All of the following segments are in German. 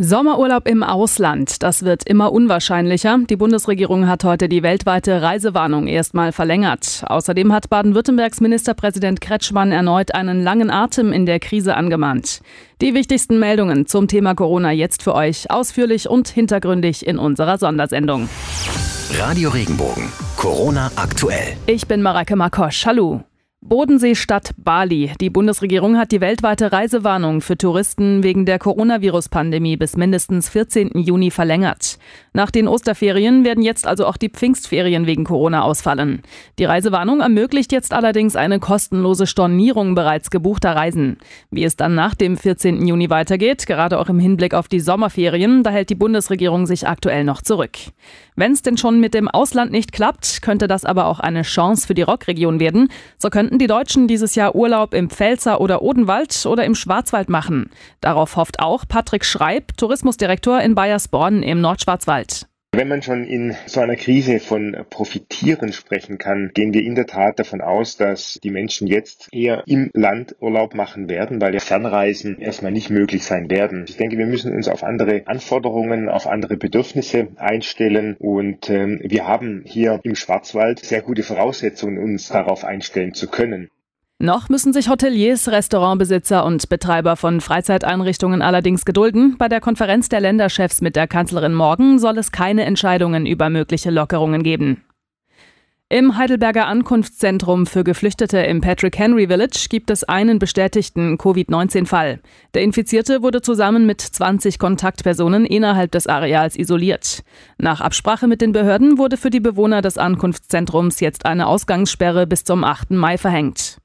Sommerurlaub im Ausland, das wird immer unwahrscheinlicher. Die Bundesregierung hat heute die weltweite Reisewarnung erstmal verlängert. Außerdem hat Baden-Württembergs Ministerpräsident Kretschmann erneut einen langen Atem in der Krise angemahnt. Die wichtigsten Meldungen zum Thema Corona jetzt für euch ausführlich und hintergründig in unserer Sondersendung. Radio Regenbogen, Corona aktuell. Ich bin Mareike Makosch. Hallo. Bodenseestadt Bali. Die Bundesregierung hat die weltweite Reisewarnung für Touristen wegen der Coronavirus-Pandemie bis mindestens 14. Juni verlängert. Nach den Osterferien werden jetzt also auch die Pfingstferien wegen Corona ausfallen. Die Reisewarnung ermöglicht jetzt allerdings eine kostenlose Stornierung bereits gebuchter Reisen. Wie es dann nach dem 14. Juni weitergeht, gerade auch im Hinblick auf die Sommerferien, da hält die Bundesregierung sich aktuell noch zurück. Wenn es denn schon mit dem Ausland nicht klappt, könnte das aber auch eine Chance für die Rockregion werden. So könnten die Deutschen dieses Jahr Urlaub im Pfälzer oder Odenwald oder im Schwarzwald machen. Darauf hofft auch Patrick Schreib, Tourismusdirektor in Bayersborn im Nordschwarzwald. Wenn man schon in so einer Krise von Profitieren sprechen kann, gehen wir in der Tat davon aus, dass die Menschen jetzt eher im Land Urlaub machen werden, weil ja Fernreisen erstmal nicht möglich sein werden. Ich denke, wir müssen uns auf andere Anforderungen, auf andere Bedürfnisse einstellen und äh, wir haben hier im Schwarzwald sehr gute Voraussetzungen, uns darauf einstellen zu können. Noch müssen sich Hoteliers, Restaurantbesitzer und Betreiber von Freizeiteinrichtungen allerdings gedulden. Bei der Konferenz der Länderchefs mit der Kanzlerin morgen soll es keine Entscheidungen über mögliche Lockerungen geben. Im Heidelberger Ankunftszentrum für Geflüchtete im Patrick Henry Village gibt es einen bestätigten Covid-19-Fall. Der Infizierte wurde zusammen mit 20 Kontaktpersonen innerhalb des Areals isoliert. Nach Absprache mit den Behörden wurde für die Bewohner des Ankunftszentrums jetzt eine Ausgangssperre bis zum 8. Mai verhängt.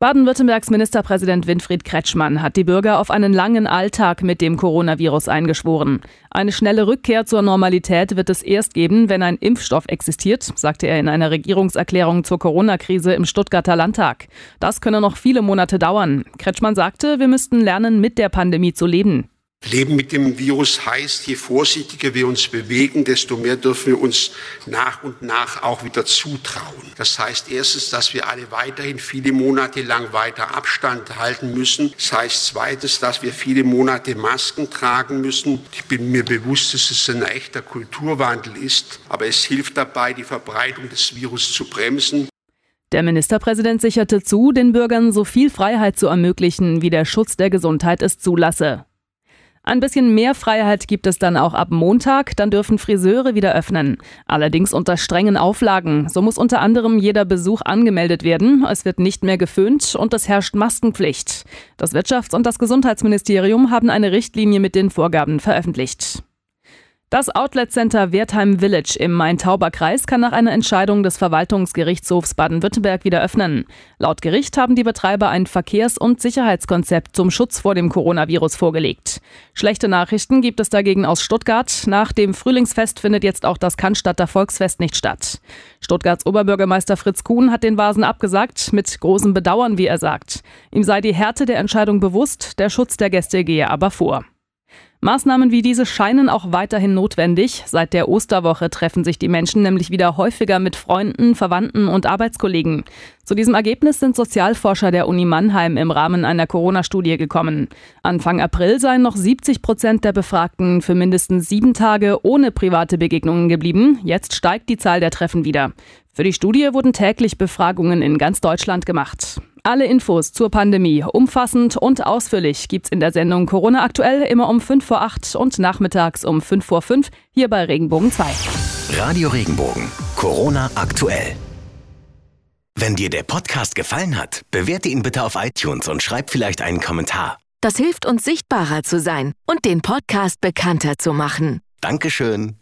Baden-Württembergs Ministerpräsident Winfried Kretschmann hat die Bürger auf einen langen Alltag mit dem Coronavirus eingeschworen. Eine schnelle Rückkehr zur Normalität wird es erst geben, wenn ein Impfstoff existiert, sagte er in einer Regierungserklärung zur Corona-Krise im Stuttgarter Landtag. Das könne noch viele Monate dauern. Kretschmann sagte, wir müssten lernen, mit der Pandemie zu leben. Leben mit dem Virus heißt, je vorsichtiger wir uns bewegen, desto mehr dürfen wir uns nach und nach auch wieder zutrauen. Das heißt erstens, dass wir alle weiterhin viele Monate lang weiter Abstand halten müssen. Das heißt zweitens, dass wir viele Monate Masken tragen müssen. Ich bin mir bewusst, dass es ein echter Kulturwandel ist, aber es hilft dabei, die Verbreitung des Virus zu bremsen. Der Ministerpräsident sicherte zu, den Bürgern so viel Freiheit zu ermöglichen, wie der Schutz der Gesundheit es zulasse. Ein bisschen mehr Freiheit gibt es dann auch ab Montag, dann dürfen Friseure wieder öffnen. Allerdings unter strengen Auflagen. So muss unter anderem jeder Besuch angemeldet werden, es wird nicht mehr geföhnt und es herrscht Maskenpflicht. Das Wirtschafts- und das Gesundheitsministerium haben eine Richtlinie mit den Vorgaben veröffentlicht. Das Outlet Center Wertheim Village im Main-Tauber-Kreis kann nach einer Entscheidung des Verwaltungsgerichtshofs Baden-Württemberg wieder öffnen. Laut Gericht haben die Betreiber ein Verkehrs- und Sicherheitskonzept zum Schutz vor dem Coronavirus vorgelegt. Schlechte Nachrichten gibt es dagegen aus Stuttgart. Nach dem Frühlingsfest findet jetzt auch das Cannstatter Volksfest nicht statt. Stuttgarts Oberbürgermeister Fritz Kuhn hat den Vasen abgesagt, mit großem Bedauern, wie er sagt. Ihm sei die Härte der Entscheidung bewusst, der Schutz der Gäste gehe aber vor. Maßnahmen wie diese scheinen auch weiterhin notwendig. Seit der Osterwoche treffen sich die Menschen nämlich wieder häufiger mit Freunden, Verwandten und Arbeitskollegen. Zu diesem Ergebnis sind Sozialforscher der Uni Mannheim im Rahmen einer Corona-Studie gekommen. Anfang April seien noch 70 Prozent der Befragten für mindestens sieben Tage ohne private Begegnungen geblieben. Jetzt steigt die Zahl der Treffen wieder. Für die Studie wurden täglich Befragungen in ganz Deutschland gemacht. Alle Infos zur Pandemie, umfassend und ausführlich, gibt's in der Sendung Corona aktuell immer um 5 vor 8 und nachmittags um 5 vor 5 hier bei Regenbogen 2. Radio Regenbogen, Corona aktuell. Wenn dir der Podcast gefallen hat, bewerte ihn bitte auf iTunes und schreib vielleicht einen Kommentar. Das hilft uns sichtbarer zu sein und den Podcast bekannter zu machen. Dankeschön.